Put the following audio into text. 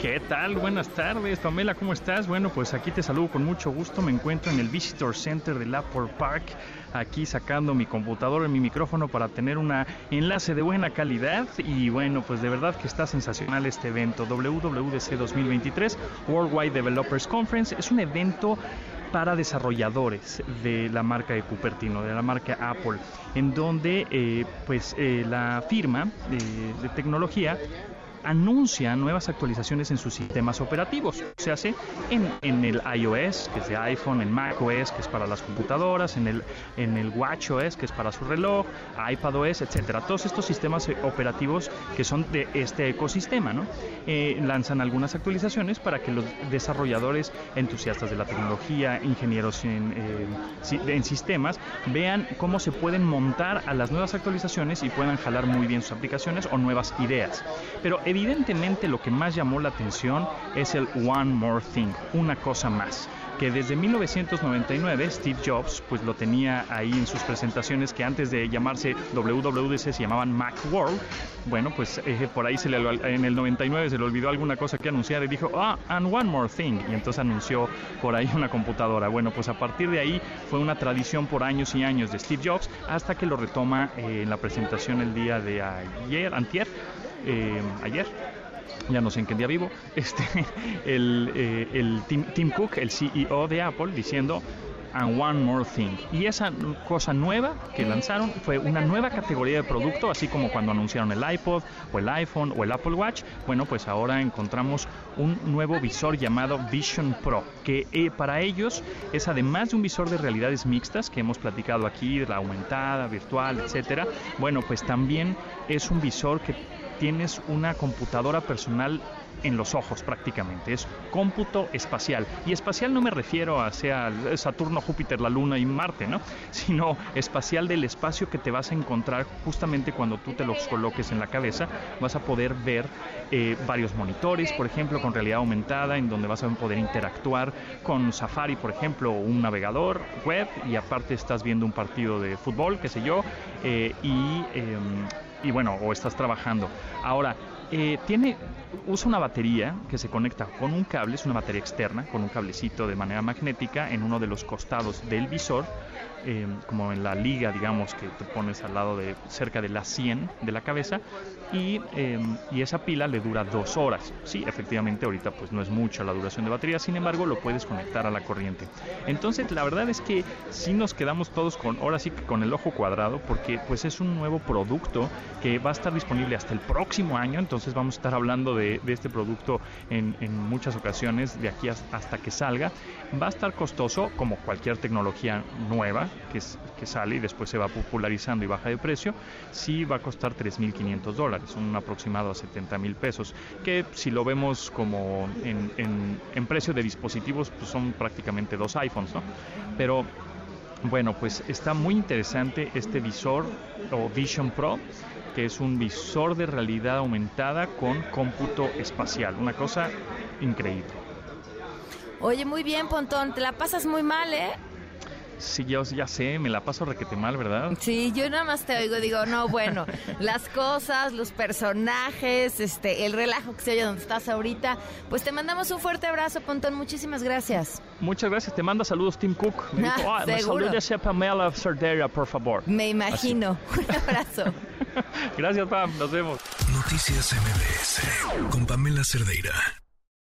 ¿Qué tal? Buenas tardes, Pamela, ¿cómo estás? Bueno, pues aquí te saludo con mucho gusto. Me encuentro en el Visitor Center del Apple Park, aquí sacando mi computadora y mi micrófono para tener un enlace de buena calidad. Y bueno, pues de verdad que está sensacional este evento. WWDC 2023, Worldwide Developers Conference, es un evento para desarrolladores de la marca de Cupertino, de la marca Apple, en donde eh, pues eh, la firma eh, de tecnología anuncia nuevas actualizaciones en sus sistemas operativos. Se hace en, en el iOS, que es de iPhone, en macOS, que es para las computadoras, en el, en el WatchOS, que es para su reloj, iPadOS, etcétera. Todos estos sistemas operativos que son de este ecosistema, ¿no? Eh, lanzan algunas actualizaciones para que los desarrolladores entusiastas de la tecnología, ingenieros en, eh, en sistemas, vean cómo se pueden montar a las nuevas actualizaciones y puedan jalar muy bien sus aplicaciones o nuevas ideas. Pero evidentemente lo que más llamó la atención es el One More Thing, una cosa más que desde 1999 Steve Jobs pues lo tenía ahí en sus presentaciones que antes de llamarse WWDC se llamaban Macworld. Bueno, pues eh, por ahí se le, en el 99 se le olvidó alguna cosa que anunciar y dijo, ah, and one more thing. Y entonces anunció por ahí una computadora. Bueno, pues a partir de ahí fue una tradición por años y años de Steve Jobs hasta que lo retoma eh, en la presentación el día de ayer, antier, eh, ayer, ya no sé en qué día vivo, este, el, eh, el Tim, Cook, el CEO de Apple, diciendo and one more thing. Y esa cosa nueva que lanzaron fue una nueva categoría de producto, así como cuando anunciaron el iPod o el iPhone o el Apple Watch. Bueno, pues ahora encontramos un nuevo visor llamado Vision Pro, que eh, para ellos es además de un visor de realidades mixtas que hemos platicado aquí, de la aumentada, virtual, etcétera. Bueno, pues también es un visor que tienes una computadora personal en los ojos prácticamente, es cómputo espacial. Y espacial no me refiero a sea Saturno, Júpiter, la Luna y Marte, ¿no? Sino espacial del espacio que te vas a encontrar justamente cuando tú te los coloques en la cabeza. Vas a poder ver eh, varios monitores, por ejemplo, con realidad aumentada, en donde vas a poder interactuar con Safari, por ejemplo, un navegador web, y aparte estás viendo un partido de fútbol, qué sé yo, eh, y, eh, y bueno, o estás trabajando. Ahora, eh, tiene, usa una batería que se conecta con un cable, es una batería externa, con un cablecito de manera magnética en uno de los costados del visor, eh, como en la liga, digamos, que te pones al lado de cerca de la 100 de la cabeza, y, eh, y, esa pila le dura dos horas. Sí, efectivamente, ahorita pues no es mucha la duración de batería, sin embargo, lo puedes conectar a la corriente. Entonces, la verdad es que sí nos quedamos todos con, ahora sí que con el ojo cuadrado, porque pues es un nuevo producto que va a estar disponible hasta el próximo año, entonces entonces vamos a estar hablando de, de este producto en, en, muchas ocasiones de aquí hasta que salga. Va a estar costoso como cualquier tecnología nueva que, sale y después se va popularizando y baja de precio. Sí va a costar 3.500 dólares, un aproximado a 70 mil pesos, que si lo vemos como en, en, en precio de dispositivos, pues son prácticamente dos iPhones, ¿no? Pero bueno, pues está muy interesante este visor o Vision Pro que es un visor de realidad aumentada con cómputo espacial. Una cosa increíble. Oye, muy bien, Pontón. Te la pasas muy mal, ¿eh? Sí, yo ya sé, me la paso requete mal, ¿verdad? Sí, yo nada más te oigo, digo, no, bueno, las cosas, los personajes, este, el relajo que se oye donde estás ahorita. Pues te mandamos un fuerte abrazo, Pontón, muchísimas gracias. Muchas gracias, te manda saludos Tim Cook. Me Ah, dijo, ah, me a Pamela Cerdeira, por favor. Me imagino. Un abrazo. Gracias, Pam, nos vemos. Noticias MBS con Pamela Cerdeira.